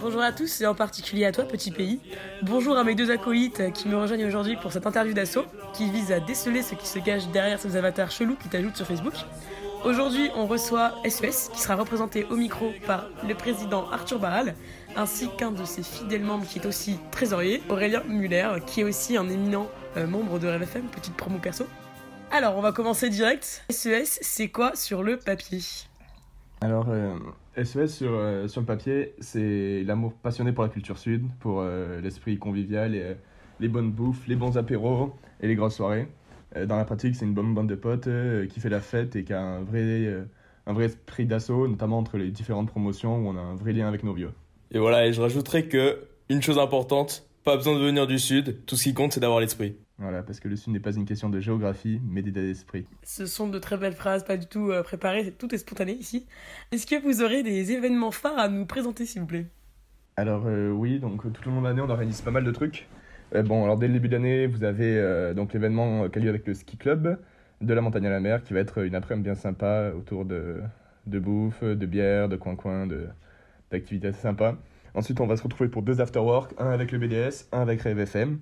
Bonjour à tous et en particulier à toi, petit pays. Bonjour à mes deux acolytes qui me rejoignent aujourd'hui pour cette interview d'assaut qui vise à déceler ce qui se cache derrière ces avatars chelous qui t'ajoutent sur Facebook. Aujourd'hui, on reçoit SES qui sera représenté au micro par le président Arthur Barral ainsi qu'un de ses fidèles membres qui est aussi trésorier, Aurélien Muller, qui est aussi un éminent euh, membre de RFM, petite promo perso. Alors, on va commencer direct. SES, c'est quoi sur le papier? Alors, euh, SES sur, euh, sur le papier, c'est l'amour passionné pour la culture sud, pour euh, l'esprit convivial, et, euh, les bonnes bouffes, les bons apéros et les grosses soirées. Euh, dans la pratique, c'est une bonne bande de potes euh, qui fait la fête et qui a un vrai, euh, un vrai esprit d'assaut, notamment entre les différentes promotions où on a un vrai lien avec nos vieux. Et voilà, et je rajouterais que une chose importante, pas besoin de venir du sud, tout ce qui compte c'est d'avoir l'esprit. Voilà, parce que le sud n'est pas une question de géographie, mais d'état d'esprit. Ce sont de très belles phrases, pas du tout euh, préparées, tout est spontané ici. Est-ce que vous aurez des événements phares à nous présenter, s'il vous plaît? Alors euh, oui, donc euh, tout au long de l'année, on organise pas mal de trucs. Euh, bon, alors dès le début de l'année, vous avez euh, donc l'événement qui a lieu avec le ski club de la montagne à la mer, qui va être une après-midi bien sympa autour de, de bouffe, de bière, de coin-coin, de d'activités assez sympas. Ensuite, on va se retrouver pour deux after-work, un avec le BDS, un avec Rêve FM.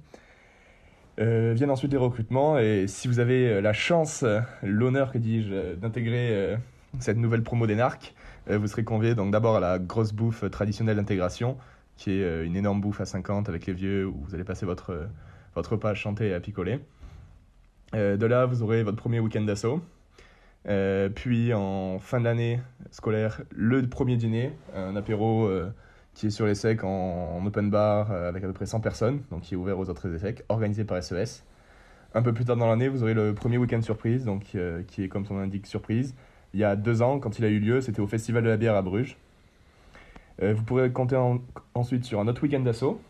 Euh, viennent ensuite les recrutements et si vous avez euh, la chance, euh, l'honneur que dis-je, d'intégrer cette nouvelle promo d'Enarc, vous serez convié donc d'abord à la grosse bouffe traditionnelle d'intégration, qui est une énorme bouffe à 50 avec les vieux où vous allez passer votre, votre repas à chanter et à picoler. De là, vous aurez votre premier week-end d'assaut. Puis en fin d'année scolaire, le premier dîner, un apéro qui est sur les secs en, en open bar euh, avec à peu près 100 personnes, donc qui est ouvert aux autres ESSEC, organisé par SES. Un peu plus tard dans l'année, vous aurez le premier week-end surprise, donc euh, qui est comme son indique surprise. Il y a deux ans, quand il a eu lieu, c'était au Festival de la bière à Bruges. Euh, vous pourrez compter en- ensuite sur un autre week-end d'assaut.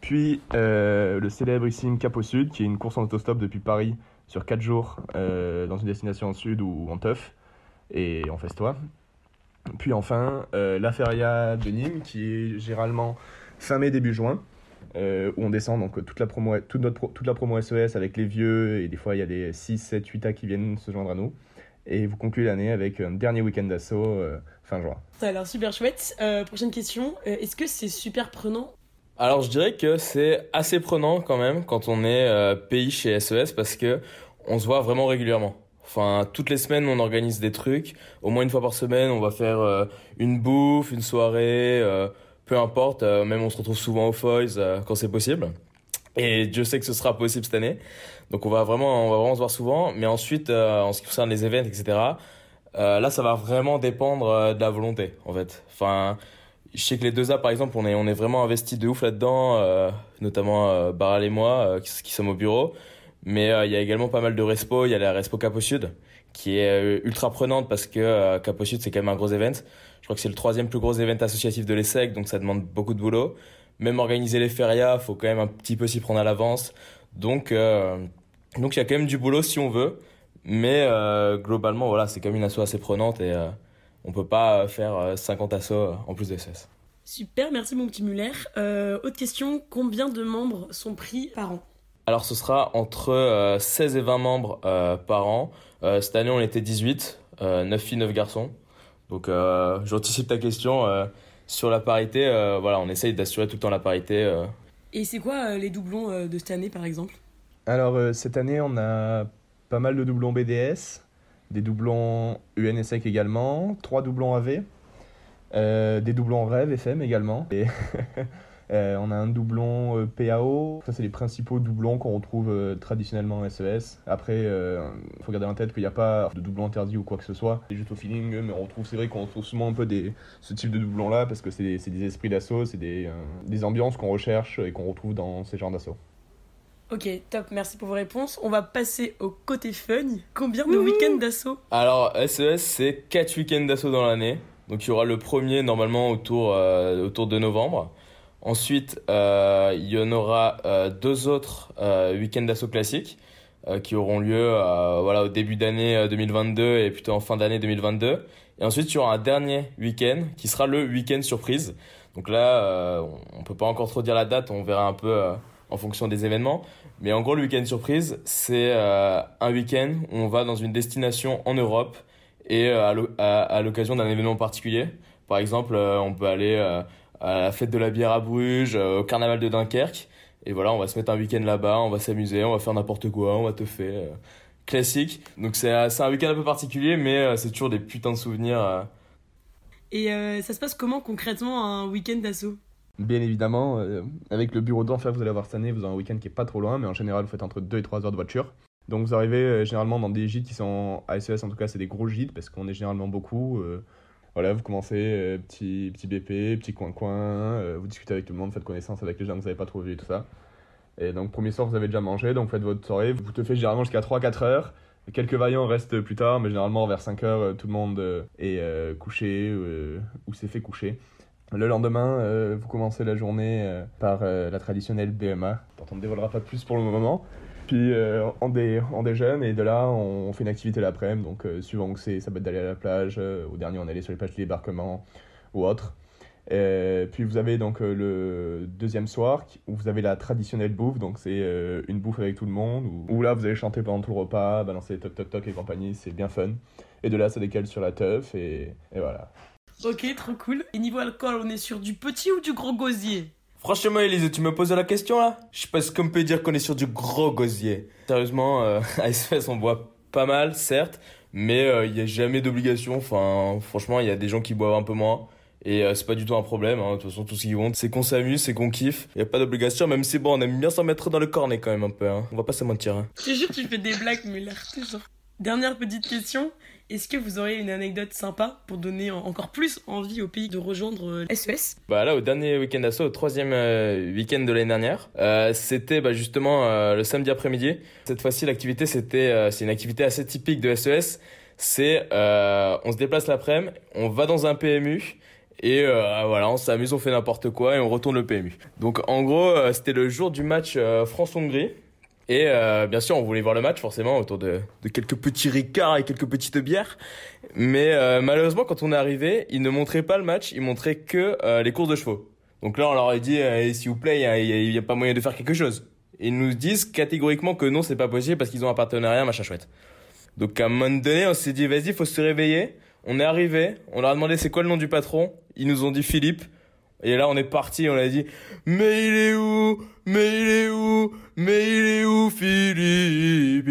Puis le célébrissime Cap au Sud, qui est une course en autostop depuis Paris sur 4 jours dans une destination au sud ou en teuf et en festois. Puis enfin, euh, la feria de Nîmes, qui est généralement fin mai, début juin, euh, où on descend donc toute la, promo, toute, notre pro- toute la promo SES avec les vieux, et des fois il y a des 6, 7, 8 A qui viennent se joindre à nous. Et vous concluez l'année avec un dernier week-end d'assaut euh, fin juin. Ça a l'air super chouette. Euh, prochaine question, euh, est-ce que c'est super prenant? Alors je dirais que c'est assez prenant quand même quand on est euh, pays chez SES parce que on se voit vraiment régulièrement. Enfin, toutes les semaines, on organise des trucs. Au moins une fois par semaine, on va faire euh, une bouffe, une soirée, euh, peu importe. euh, même on se retrouve souvent au Foys quand c'est possible. Et Dieu sait que ce sera possible cette année. Donc on va vraiment, on va vraiment se voir souvent. Mais ensuite, en ce qui concerne les événements, etc., là, ça va vraiment dépendre de la volonté, en fait. Enfin, je sais que les deux A, par exemple, on est, on est vraiment investis de ouf là-dedans, notamment Baral et moi, qui sommes au bureau. Mais euh, il y a également pas mal de respo. Il y a la respo Cap au Sud, qui est euh, ultra prenante parce que euh, Cap au Sud, c'est quand même un gros event. Je crois que c'est le troisième plus gros event associatif de l'ESSEC, donc ça demande beaucoup de boulot. Même organiser les férias, faut quand même un petit peu s'y prendre à l'avance. Donc, donc il y a quand même du boulot si on veut. Mais globalement, voilà, c'est quand même une asso assez prenante et euh, on peut pas faire euh, 50 assos en plus des SS. Super, merci mon petit Muller. Autre question, combien de membres sont pris par an? Alors ce sera entre euh, 16 et 20 membres euh, par an. Euh, cette année on était 18, euh, 9 filles, 9 garçons. Donc euh, j'anticipe ta question. euh, sur la parité, euh, voilà, on essaye d'assurer tout le temps la parité. euh. Et c'est quoi euh, les doublons euh, de cette année par exemple? Alors euh, cette année, on a pas mal de doublons BDS, des doublons UNSEC également, trois doublons AV, euh, des doublons Rêve FM également. Et euh, on a un doublon euh, PAO. Ça, c'est les principaux doublons qu'on retrouve euh, traditionnellement en SES. Après, il faut garder en tête qu'il n'y a pas de doublon interdit ou quoi que ce soit. C'est juste au feeling, mais on retrouve, c'est vrai qu'on retrouve souvent un peu des, ce type de doublons-là parce que c'est des, c'est des esprits d'assaut, c'est des, euh, des ambiances qu'on recherche et qu'on retrouve dans ces genres d'assaut. Ok, top, merci pour vos réponses. On va passer au côté fun. Combien de week-ends d'assaut? Alors SES, c'est 4 week-ends d'assaut dans l'année. Donc il y aura le premier normalement autour, euh, autour de novembre. Ensuite, euh, il y en aura euh, deux autres euh, week-ends d'assaut classiques qui auront lieu voilà, au début d'année euh, 2022 et plutôt en fin d'année 2022. Et ensuite, il y aura un dernier week-end qui sera le week-end surprise. Donc là, euh, on- peut pas encore trop dire la date, on verra un peu en fonction des événements. Mais en gros, le week-end surprise, c'est un week-end où on va dans une destination en Europe et à l'occasion d'un événement particulier. Par exemple, on peut aller à la fête de la bière à Bruges, au carnaval de Dunkerque. Et voilà, on va se mettre un week-end là-bas, on va s'amuser, on va faire n'importe quoi, on va te faire classique. Donc c'est un week-end un peu particulier, mais c'est toujours des putains de souvenirs. Et ça se passe comment concrètement un week-end d'assaut? Bien évidemment, euh, avec le bureau d'enfer que vous allez avoir cette année, vous avez un week-end qui est pas trop loin, mais en général, vous faites entre 2 et 3 heures de voiture. Donc vous arrivez euh, généralement dans des gîtes qui sont à SES, en tout cas, c'est des gros gîtes parce qu'on est généralement beaucoup. Euh, voilà, vous commencez petit, petit BP, petit coin-coin, vous discutez avec tout le monde, faites connaissance avec les gens que vous n'avez pas trop et tout ça. Et donc, premier soir, vous avez déjà mangé, donc faites votre soirée. Vous te faites généralement jusqu'à 3-4 heures. Quelques vaillants restent plus tard, mais généralement vers 5 heures, tout le monde est couché ou s'est fait coucher. Le lendemain, euh, vous commencez la journée euh, par euh, la traditionnelle BMA. On ne dévoilera pas plus pour le moment. Puis on, dé, on, déjeune et de là, on, fait une activité l'après-midi. Donc, suivant que c'est, ça peut être d'aller à la plage. au dernier, on allé sur les plages de débarquement ou autre. puis vous avez donc le deuxième soir où vous avez la traditionnelle bouffe. Donc, c'est une bouffe avec tout le monde. Où, là, vous allez chanter pendant tout le repas, balancer toc toc toc et compagnie. C'est bien fun. Et de là, ça décale sur la teuf et, et voilà. Ok, trop cool. Et niveau alcool, on est sur du petit ou du gros gosier? Franchement, Elise, tu me poses la question là? Je sais pas ce qu'on peut dire qu'on est sur du gros gosier. Sérieusement, euh, à SFS, on boit pas mal, certes, mais il euh, n'y a jamais d'obligation. Enfin, franchement, il y a des gens qui boivent un peu moins. Et euh, c'est pas du tout un problème, hein. de toute façon tout ce qu'ils vont, c'est qu'on s'amuse, c'est qu'on kiffe, y a pas d'obligation, même si bon on aime bien s'en mettre dans le cornet quand même un peu, hein. on va pas se mentir. Hein. Je te tu fais des blagues, mais l'air genre. Dernière petite question, est-ce que vous auriez une anecdote sympa pour donner encore plus envie au pays de rejoindre SES euh, Bah là, au dernier week-end d'assaut, au troisième euh, week-end de l'année dernière, euh, c'était bah, justement le samedi après-midi. Cette fois-ci, l'activité, c'était c'est une activité assez typique de SES. C'est on se déplace l'après-midi, on va dans un PMU. Et voilà, on s'amuse, on fait n'importe quoi et on retourne le PMU. Donc en gros, c'était le jour du match France-Hongrie. Et euh, bien sûr, on voulait voir le match forcément autour de, de quelques petits ricards et quelques petites bières. Mais euh, malheureusement, quand on est arrivé, ils ne montraient pas le match, ils montraient que euh, les courses de chevaux. Donc là, on leur a dit, s'il vous plaît, il n'y a, pas moyen de faire quelque chose. Ils nous disent catégoriquement que non, c'est pas possible parce qu'ils ont un partenariat, machin chouette. Donc à un moment donné, on s'est dit, vas-y, faut se réveiller. On est arrivé, on leur a demandé c'est quoi le nom du patron? Ils nous ont dit Philippe. Et là, on est parti, on a dit, mais il est où? Mais il est où? Mais il est où, Philippe?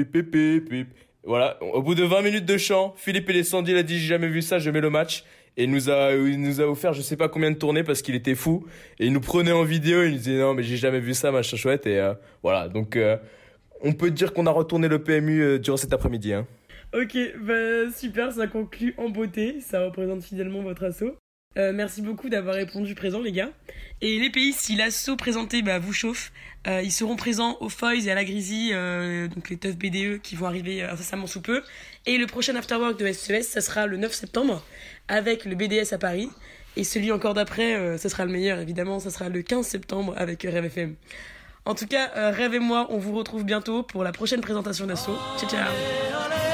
Voilà, au bout de 20 minutes de chant, Philippe est descendu, il a dit, j'ai jamais vu ça, je mets le match. Et il nous a, il nous a offert je sais pas combien de tournées parce qu'il était fou. Et il nous prenait en vidéo, il nous disait, non, mais j'ai jamais vu ça, machin chouette. Et euh, voilà, donc euh, on peut dire qu'on a retourné le PMU euh, durant cet après-midi. Hein. Ok, bah super, ça conclut en beauté, ça représente fidèlement votre assaut. Euh, merci beaucoup d'avoir répondu présent, les gars. Et les pays, si l'assaut présenté bah, vous chauffe, euh, ils seront présents au Foys et à la Grisie, euh, donc les teufs BDE qui vont arriver incessamment sous peu. Et le prochain afterwork de SES, e ça sera le 9 septembre, avec le BDS à Paris. Et celui encore d'après, ce sera le meilleur, évidemment, ça sera le 15 septembre avec Rêve FM. En tout cas, Rêve et moi, on vous retrouve bientôt pour la prochaine présentation d'assaut. Ciao, ciao